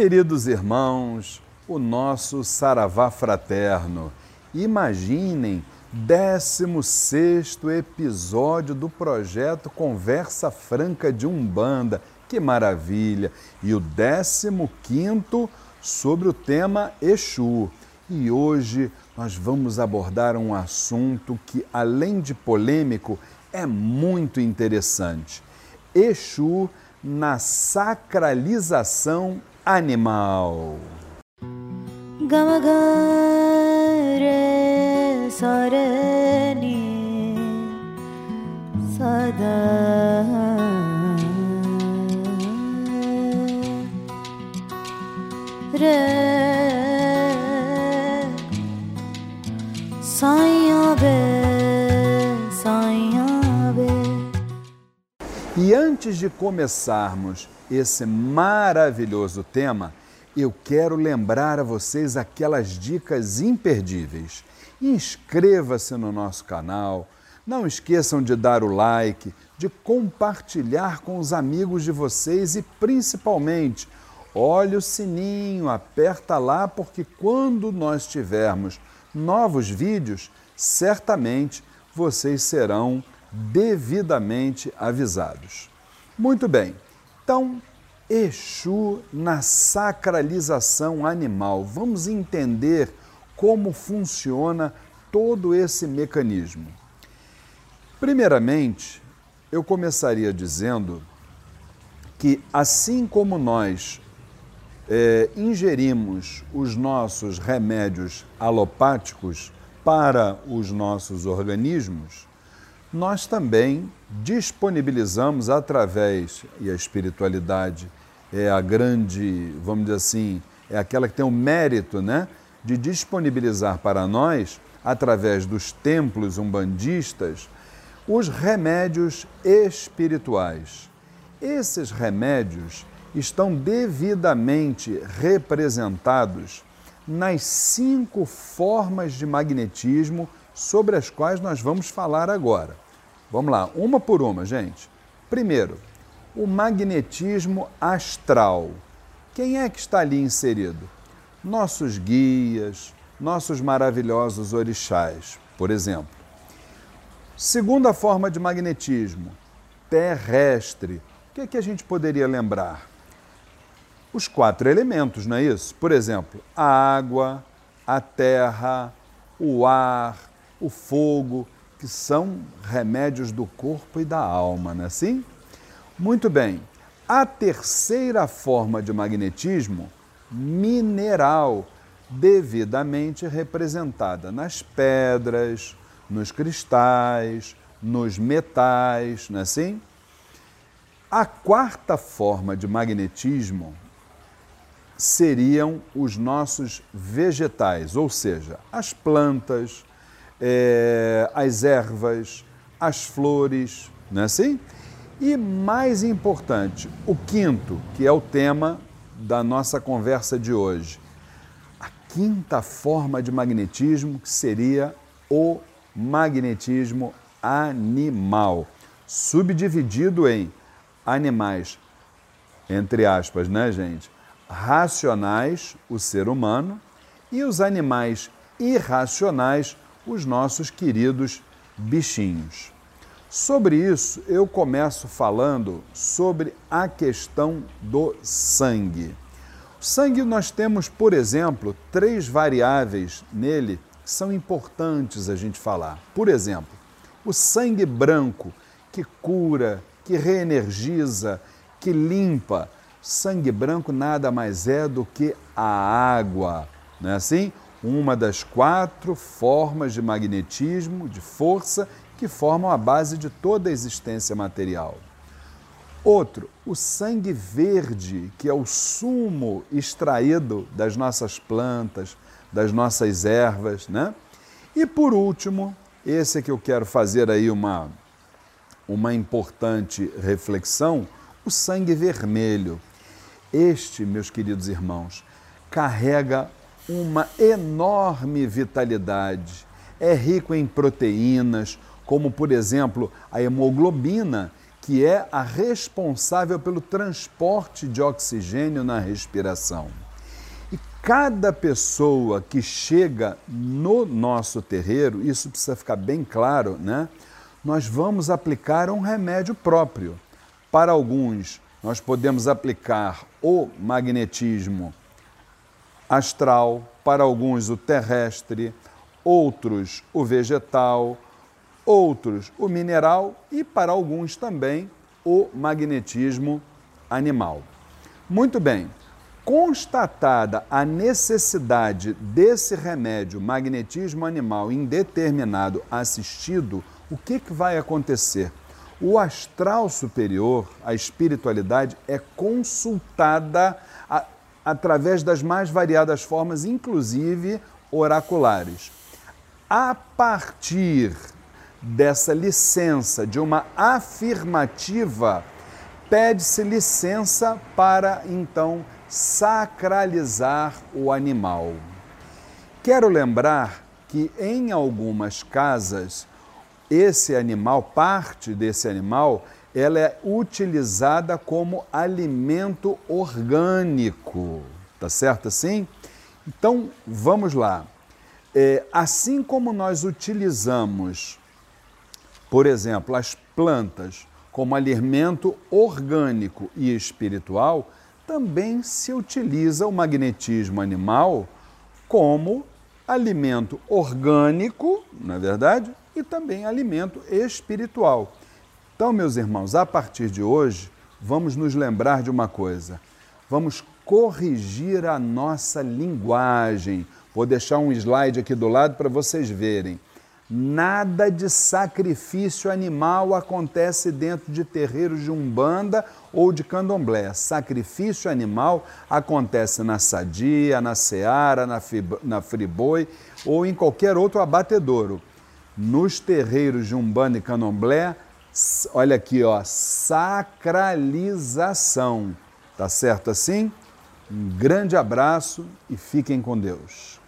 Queridos irmãos, o nosso saravá fraterno, imaginem 16 episódio do projeto Conversa Franca de Umbanda. Que maravilha! E o 15 sobre o tema Exu. E hoje nós vamos abordar um assunto que, além de polêmico, é muito interessante. Exu na sacralização animal. Gamagare sarani sada E antes de começarmos esse maravilhoso tema, eu quero lembrar a vocês aquelas dicas imperdíveis. Inscreva-se no nosso canal, não esqueçam de dar o like, de compartilhar com os amigos de vocês e principalmente, olhe o sininho, aperta lá, porque quando nós tivermos novos vídeos, certamente vocês serão devidamente avisados. Muito bem, então, Exu na sacralização animal. Vamos entender como funciona todo esse mecanismo. Primeiramente, eu começaria dizendo que, assim como nós é, ingerimos os nossos remédios alopáticos para os nossos organismos, nós também disponibilizamos através, e a espiritualidade é a grande, vamos dizer assim, é aquela que tem o mérito né, de disponibilizar para nós, através dos templos umbandistas, os remédios espirituais. Esses remédios estão devidamente representados nas cinco formas de magnetismo sobre as quais nós vamos falar agora. Vamos lá, uma por uma, gente. Primeiro, o magnetismo astral. Quem é que está ali inserido? Nossos guias, nossos maravilhosos orixás, por exemplo. Segunda forma de magnetismo, terrestre. O que, é que a gente poderia lembrar? Os quatro elementos, não é isso? Por exemplo, a água, a terra, o ar, o fogo, que são remédios do corpo e da alma, não é assim? Muito bem. A terceira forma de magnetismo, mineral, devidamente representada nas pedras, nos cristais, nos metais, não é assim? A quarta forma de magnetismo seriam os nossos vegetais, ou seja, as plantas, é, as ervas, as flores, não é assim? E mais importante, o quinto, que é o tema da nossa conversa de hoje, a quinta forma de magnetismo, que seria o magnetismo animal, subdividido em animais, entre aspas, né, gente? Racionais, o ser humano, e os animais irracionais, os nossos queridos bichinhos. Sobre isso, eu começo falando sobre a questão do sangue. O sangue, nós temos, por exemplo, três variáveis nele que são importantes a gente falar. Por exemplo, o sangue branco, que cura, que reenergiza, que limpa. Sangue branco nada mais é do que a água, não é assim? Uma das quatro formas de magnetismo, de força, que formam a base de toda a existência material. Outro, o sangue verde, que é o sumo extraído das nossas plantas, das nossas ervas, né? E por último, esse é que eu quero fazer aí uma, uma importante reflexão, o sangue vermelho. Este, meus queridos irmãos, carrega uma enorme vitalidade. É rico em proteínas, como por exemplo a hemoglobina, que é a responsável pelo transporte de oxigênio na respiração. E cada pessoa que chega no nosso terreiro, isso precisa ficar bem claro, né? Nós vamos aplicar um remédio próprio. Para alguns, nós podemos aplicar o magnetismo astral, para alguns o terrestre, outros o vegetal, outros o mineral e para alguns também o magnetismo animal. Muito bem, constatada a necessidade desse remédio magnetismo animal em determinado assistido, o que, que vai acontecer? O astral superior, a espiritualidade, é consultada através das mais variadas formas, inclusive oraculares. A partir dessa licença, de uma afirmativa, pede-se licença para então sacralizar o animal. Quero lembrar que em algumas casas esse animal, parte desse animal, ela é utilizada como alimento orgânico. Tá certo assim? Então, vamos lá. É, assim como nós utilizamos, por exemplo, as plantas como alimento orgânico e espiritual, também se utiliza o magnetismo animal como alimento orgânico, não é verdade? E também alimento espiritual. Então, meus irmãos, a partir de hoje, vamos nos lembrar de uma coisa. Vamos corrigir a nossa linguagem. Vou deixar um slide aqui do lado para vocês verem. Nada de sacrifício animal acontece dentro de terreiros de umbanda ou de candomblé. Sacrifício animal acontece na sadia, na seara, na, na friboi ou em qualquer outro abatedouro. Nos terreiros de umbanda e candomblé, olha aqui, ó, sacralização. Tá certo assim? Um grande abraço e fiquem com Deus.